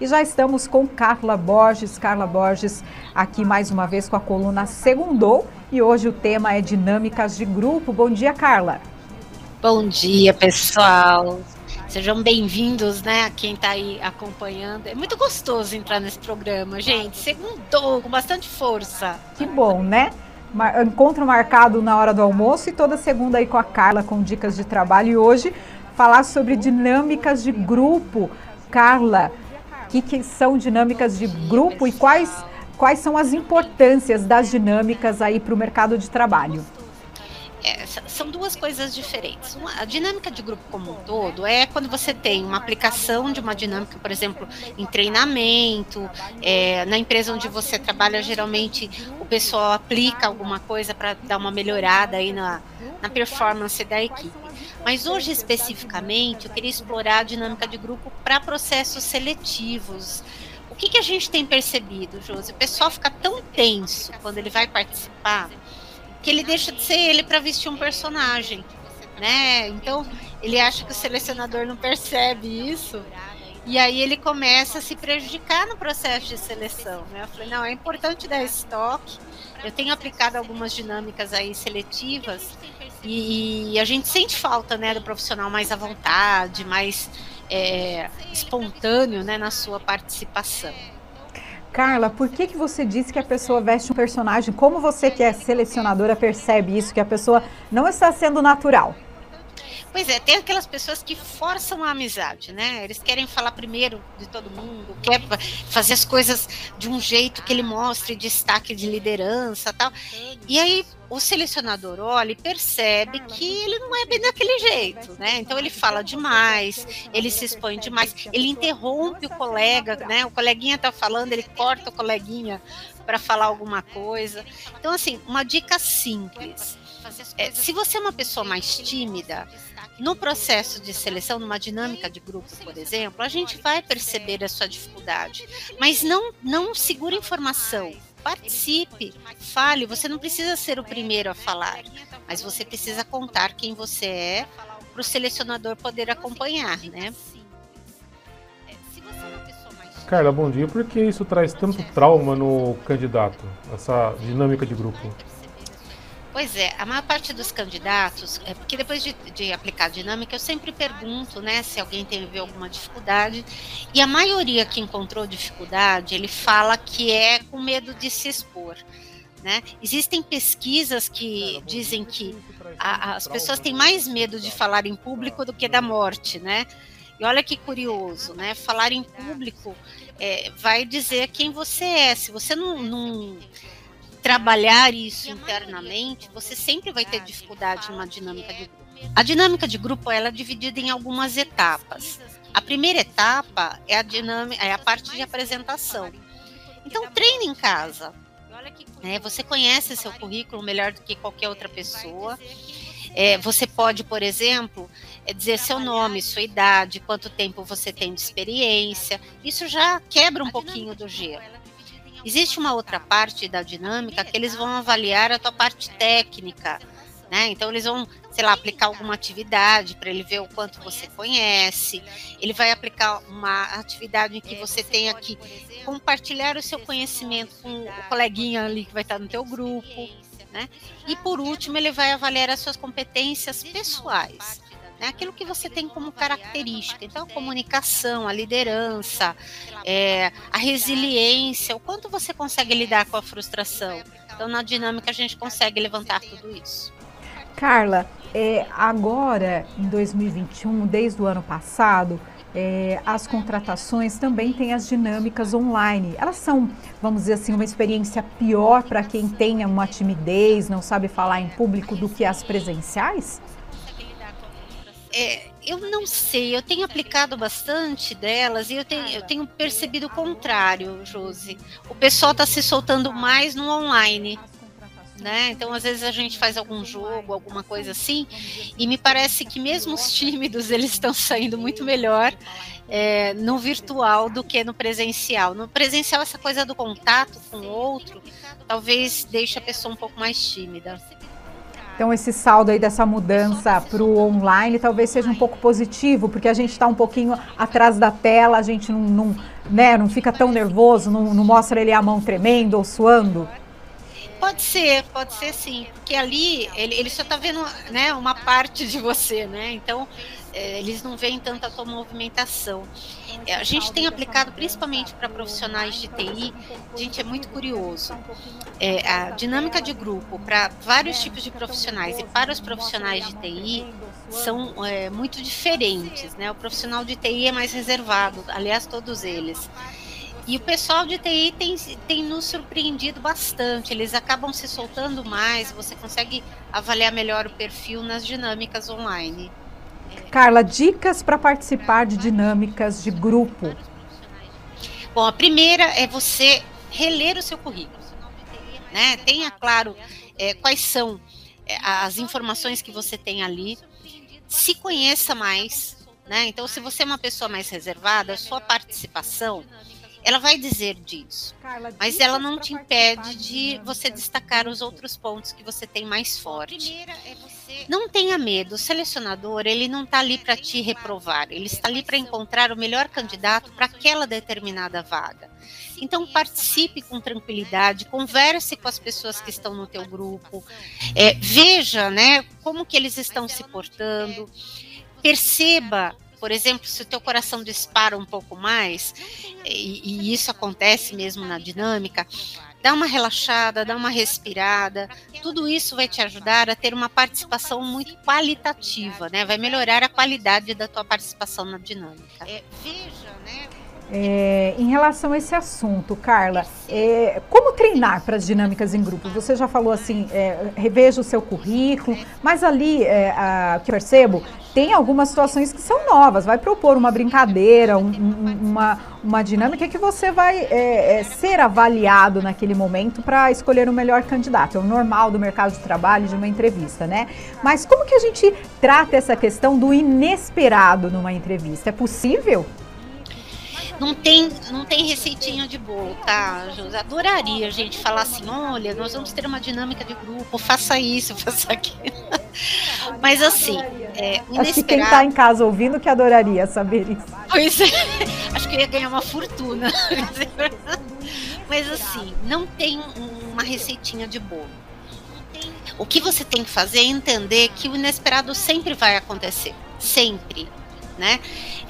E já estamos com Carla Borges. Carla Borges aqui mais uma vez com a coluna Segundou. E hoje o tema é dinâmicas de grupo. Bom dia, Carla. Bom dia, pessoal. Sejam bem-vindos, né, a quem está aí acompanhando. É muito gostoso entrar nesse programa, gente. Segundou, com bastante força. Que bom, né? Encontro marcado na hora do almoço e toda segunda aí com a Carla com dicas de trabalho. E hoje falar sobre dinâmicas de grupo. Carla, o que, que são dinâmicas de grupo e quais, quais são as importâncias das dinâmicas aí para o mercado de trabalho? é, são duas coisas diferentes. Uma, a dinâmica de grupo como um todo é quando você tem uma aplicação de uma dinâmica, por exemplo, em treinamento, é, na empresa onde você trabalha, geralmente o pessoal aplica alguma coisa para dar uma melhorada aí na, na performance da equipe. Mas hoje, especificamente, eu queria explorar a dinâmica de grupo para processos seletivos. O que, que a gente tem percebido, Josi? O pessoal fica tão tenso quando ele vai participar que ele deixa de ser ele para vestir um personagem, né? Então ele acha que o selecionador não percebe isso e aí ele começa a se prejudicar no processo de seleção. Né? Eu falei, não, é importante dar estoque. Eu tenho aplicado algumas dinâmicas aí seletivas e, e a gente sente falta né, do profissional mais à vontade, mais é, espontâneo né, na sua participação. Carla, por que, que você disse que a pessoa veste um personagem? Como você que é selecionadora percebe isso, que a pessoa não está sendo natural? Pois é, tem aquelas pessoas que forçam a amizade, né? Eles querem falar primeiro de todo mundo, quer fazer as coisas de um jeito que ele mostre destaque de liderança tal. E aí o selecionador olha e percebe que ele não é bem daquele jeito, né? Então ele fala demais, ele se expõe demais, ele interrompe o colega, né? O coleguinha tá falando, ele corta o coleguinha para falar alguma coisa. Então assim, uma dica simples. É, se você é uma pessoa mais tímida, no processo de seleção, numa dinâmica de grupo, por exemplo, a gente vai perceber a sua dificuldade, mas não, não segura informação. Participe, fale. Você não precisa ser o primeiro a falar, mas você precisa contar quem você é para o selecionador poder acompanhar, né? Carla, bom dia. Por que isso traz tanto trauma no candidato, essa dinâmica de grupo? Pois é, a maior parte dos candidatos, é porque depois de, de, aplicar a dinâmica, eu sempre pergunto, né, se alguém teve alguma dificuldade, e a maioria que encontrou dificuldade, ele fala que é com medo de se expor. Né? Existem pesquisas que dizem que a, as pessoas têm mais medo de falar em público do que da morte, né? E olha que curioso, né? Falar em público é, vai dizer quem você é. Se você não, não trabalhar isso internamente, você sempre vai ter dificuldade numa dinâmica de grupo. A dinâmica de grupo ela é dividida em algumas etapas. A primeira etapa é a dinâmica, é a parte de apresentação. Então treine em casa. É, você conhece seu currículo melhor do que qualquer outra pessoa. É, você pode, por exemplo, é dizer seu nome, sua idade, quanto tempo você tem de experiência. Isso já quebra um pouquinho do gelo. Existe uma outra parte da dinâmica que eles vão avaliar a tua parte técnica, né? Então eles vão, sei lá, aplicar alguma atividade para ele ver o quanto você conhece. Ele vai aplicar uma atividade em que você tenha que compartilhar o seu conhecimento com o coleguinha ali que vai estar no teu grupo, né? E por último, ele vai avaliar as suas competências pessoais né? aquilo que você tem como característica. Então, a comunicação, a liderança, é, a resiliência, o quanto você consegue lidar com a frustração. Então, na dinâmica, a gente consegue levantar tudo isso. Carla, é, agora, em 2021, desde o ano passado, é, as contratações também têm as dinâmicas online. Elas são, vamos dizer assim, uma experiência pior para quem tenha uma timidez, não sabe falar em público do que as presenciais? É, eu não sei, eu tenho aplicado bastante delas e eu tenho, eu tenho percebido o contrário, Josi. O pessoal está se soltando mais no online. Né? Então, às vezes a gente faz algum jogo, alguma coisa assim, e me parece que mesmo os tímidos eles estão saindo muito melhor é, no virtual do que no presencial. No presencial, essa coisa do contato com o outro talvez deixe a pessoa um pouco mais tímida. Então, esse saldo aí dessa mudança para o online talvez seja um pouco positivo, porque a gente está um pouquinho atrás da tela, a gente não, não, né, não fica tão nervoso, não, não mostra ele a mão tremendo ou suando? Pode ser, pode ser sim, porque ali ele, ele só está vendo né, uma parte de você, né? Então eles não veem tanta tua movimentação. É, a gente tem aplicado principalmente para profissionais de TI, a gente é muito curioso. É, a dinâmica de grupo para vários tipos de profissionais e para os profissionais de TI são é, muito diferentes, né? O profissional de TI é mais reservado, aliás, todos eles. E o pessoal de TI tem, tem nos surpreendido bastante, eles acabam se soltando mais, você consegue avaliar melhor o perfil nas dinâmicas online. Carla, dicas para participar de dinâmicas de grupo. Bom, a primeira é você reler o seu currículo. Né? Tenha claro é, quais são é, as informações que você tem ali. Se conheça mais. Né? Então, se você é uma pessoa mais reservada, a sua participação ela vai dizer disso, mas ela não te impede de você destacar os outros pontos que você tem mais forte. Não tenha medo, o selecionador ele não está ali para te reprovar, ele está ali para encontrar o melhor candidato para aquela determinada vaga. Então participe com tranquilidade, converse com as pessoas que estão no teu grupo, é, veja, né, como que eles estão se portando, perceba por exemplo, se o teu coração dispara um pouco mais, e, e isso acontece mesmo na dinâmica, dá uma relaxada, dá uma respirada. Tudo isso vai te ajudar a ter uma participação muito qualitativa, né? Vai melhorar a qualidade da tua participação na dinâmica. É, veja, né? É, em relação a esse assunto, Carla, é, como treinar para as dinâmicas em grupo? Você já falou assim, é, reveja o seu currículo, mas ali, é, a, que eu percebo, tem algumas situações que são novas. Vai propor uma brincadeira, um, um, uma, uma dinâmica que você vai é, é, ser avaliado naquele momento para escolher o melhor candidato. É o normal do mercado de trabalho, de uma entrevista, né? Mas como que a gente trata essa questão do inesperado numa entrevista? É possível? Não tem, não tem receitinha de bolo, tá, José? Adoraria a gente falar assim: olha, nós vamos ter uma dinâmica de grupo, faça isso, faça aquilo. Mas assim, é, Acho que quem está em casa ouvindo que adoraria saber isso. Pois é, acho que eu ia ganhar uma fortuna. Mas assim, não tem uma receitinha de bolo. O que você tem que fazer é entender que o inesperado sempre vai acontecer. Sempre né?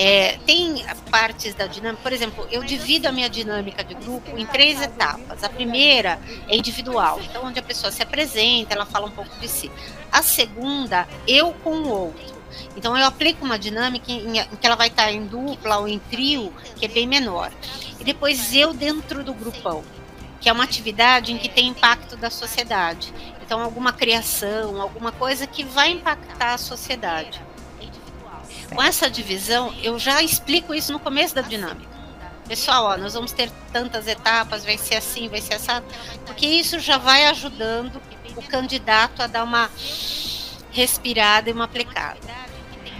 É, tem partes da dinâmica, por exemplo, eu divido a minha dinâmica de grupo em três etapas. A primeira é individual, então onde a pessoa se apresenta, ela fala um pouco de si. A segunda, eu com o outro. Então eu aplico uma dinâmica em, em que ela vai estar em dupla ou em trio, que é bem menor. E depois eu dentro do grupão, que é uma atividade em que tem impacto da sociedade. Então alguma criação, alguma coisa que vai impactar a sociedade. Com essa divisão, eu já explico isso no começo da dinâmica. Pessoal, ó, nós vamos ter tantas etapas, vai ser assim, vai ser assim, porque isso já vai ajudando o candidato a dar uma respirada e uma aplicada.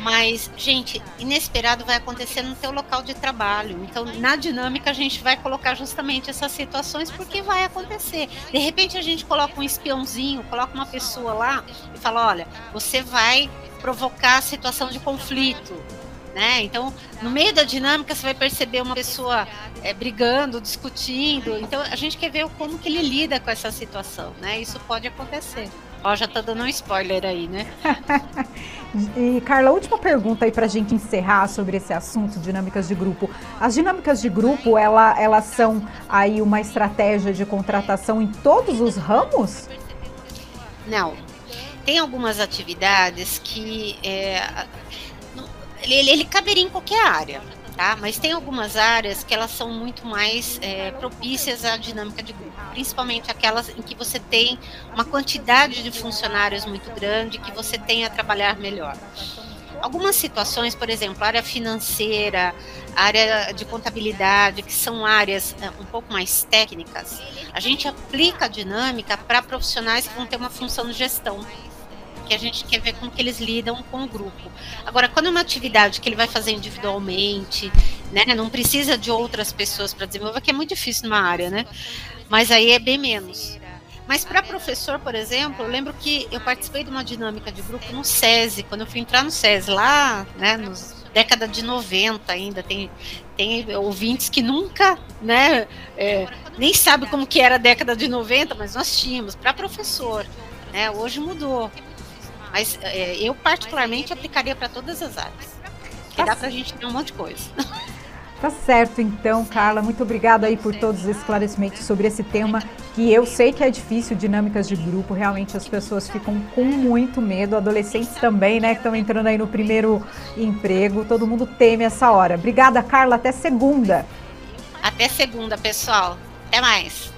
Mas, gente, inesperado vai acontecer no teu local de trabalho. Então, na dinâmica, a gente vai colocar justamente essas situações porque vai acontecer. De repente, a gente coloca um espiãozinho, coloca uma pessoa lá e fala: olha, você vai provocar situação de conflito. Né? Então, no meio da dinâmica, você vai perceber uma pessoa é, brigando, discutindo. Então, a gente quer ver como que ele lida com essa situação. Né? Isso pode acontecer. Ó, já tá dando um spoiler aí, né? e Carla, última pergunta aí pra gente encerrar sobre esse assunto, dinâmicas de grupo. As dinâmicas de grupo, ela, elas são aí uma estratégia de contratação em todos os ramos? Não, tem algumas atividades que é, ele, ele caberia em qualquer área, tá? Mas tem algumas áreas que elas são muito mais é, propícias à dinâmica de grupo, principalmente aquelas em que você tem uma quantidade de funcionários muito grande, que você tem a trabalhar melhor. Algumas situações, por exemplo, área financeira, área de contabilidade, que são áreas é, um pouco mais técnicas, a gente aplica a dinâmica para profissionais que vão ter uma função de gestão que a gente quer ver como que eles lidam com o grupo. Agora, quando é uma atividade que ele vai fazer individualmente, né, não precisa de outras pessoas para desenvolver, que é muito difícil numa área, né? Mas aí é bem menos. Mas para professor, por exemplo, eu lembro que eu participei de uma dinâmica de grupo no SESI, quando eu fui entrar no SESI lá, né, nos década de 90 ainda. Tem, tem ouvintes que nunca, né, é, nem sabe como que era a década de 90, mas nós tínhamos para professor, né? Hoje mudou. Mas é, eu particularmente aplicaria para todas as áreas. Que dá para a gente ter um monte de coisa. Tá certo, então, Carla. Muito obrigada aí por todos os esclarecimentos sobre esse tema que eu sei que é difícil, dinâmicas de grupo. Realmente as pessoas ficam com muito medo, adolescentes também, né, que estão entrando aí no primeiro emprego. Todo mundo teme essa hora. Obrigada, Carla. Até segunda. Até segunda, pessoal. Até mais.